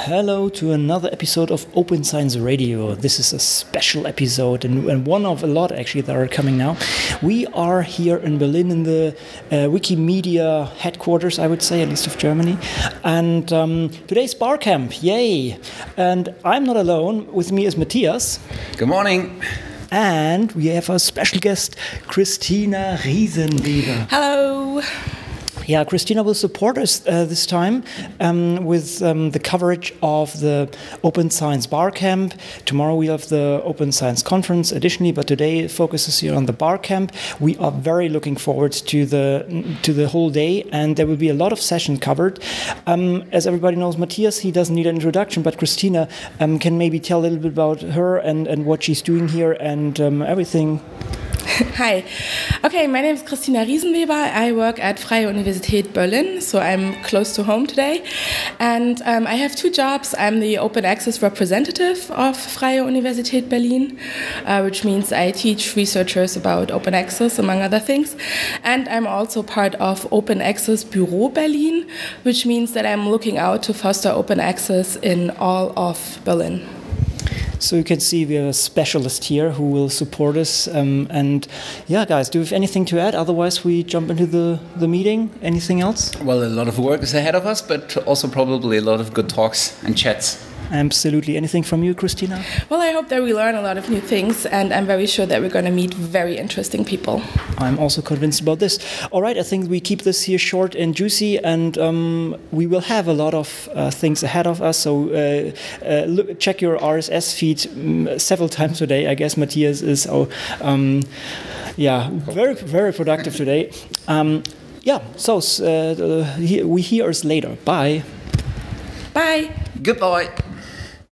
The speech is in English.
Hello to another episode of Open Science Radio. This is a special episode and, and, one of a lot actually that are coming now. We are here in Berlin in the uh, Wikimedia headquarters, I would say, at least of Germany. And um, today's Barcamp, yay! And I'm not alone. With me is Matthias. Good morning. And we have a special guest, Christina Riesenweber. Hello. Yeah, Christina will support us uh, this time um, with um, the coverage of the Open Science Bar Camp. Tomorrow we have the Open Science Conference additionally, but today focuses here on the Bar Camp. We are very looking forward to the to the whole day, and there will be a lot of sessions covered. Um, as everybody knows, Matthias he doesn't need an introduction, but Christina um, can maybe tell a little bit about her and, and what she's doing here and um, everything. Hi. Okay, my name is Christina Riesenweber. I work at Freie Universität Berlin, so I'm close to home today. And um, I have two jobs. I'm the open access representative of Freie Universität Berlin, uh, which means I teach researchers about open access, among other things. And I'm also part of Open Access Bureau Berlin, which means that I'm looking out to foster open access in all of Berlin. So you can see we have a specialist here who will support us. Um, and yeah, guys, do you have anything to add? Otherwise, we jump into the, the meeting. Anything else? Well, a lot of work is ahead of us, but also probably a lot of good talks and chats. Absolutely. Anything from you, Christina? Well, I hope that we learn a lot of new things, and I'm very sure that we're going to meet very interesting people. I'm also convinced about this. All right, I think we keep this here short and juicy, and um, we will have a lot of uh, things ahead of us. So uh, uh, look, check your RSS feed um, several times a day. I guess Matthias is, oh, um, yeah, very very productive today. Um, yeah, so uh, we hear us later. Bye. Bye. Goodbye.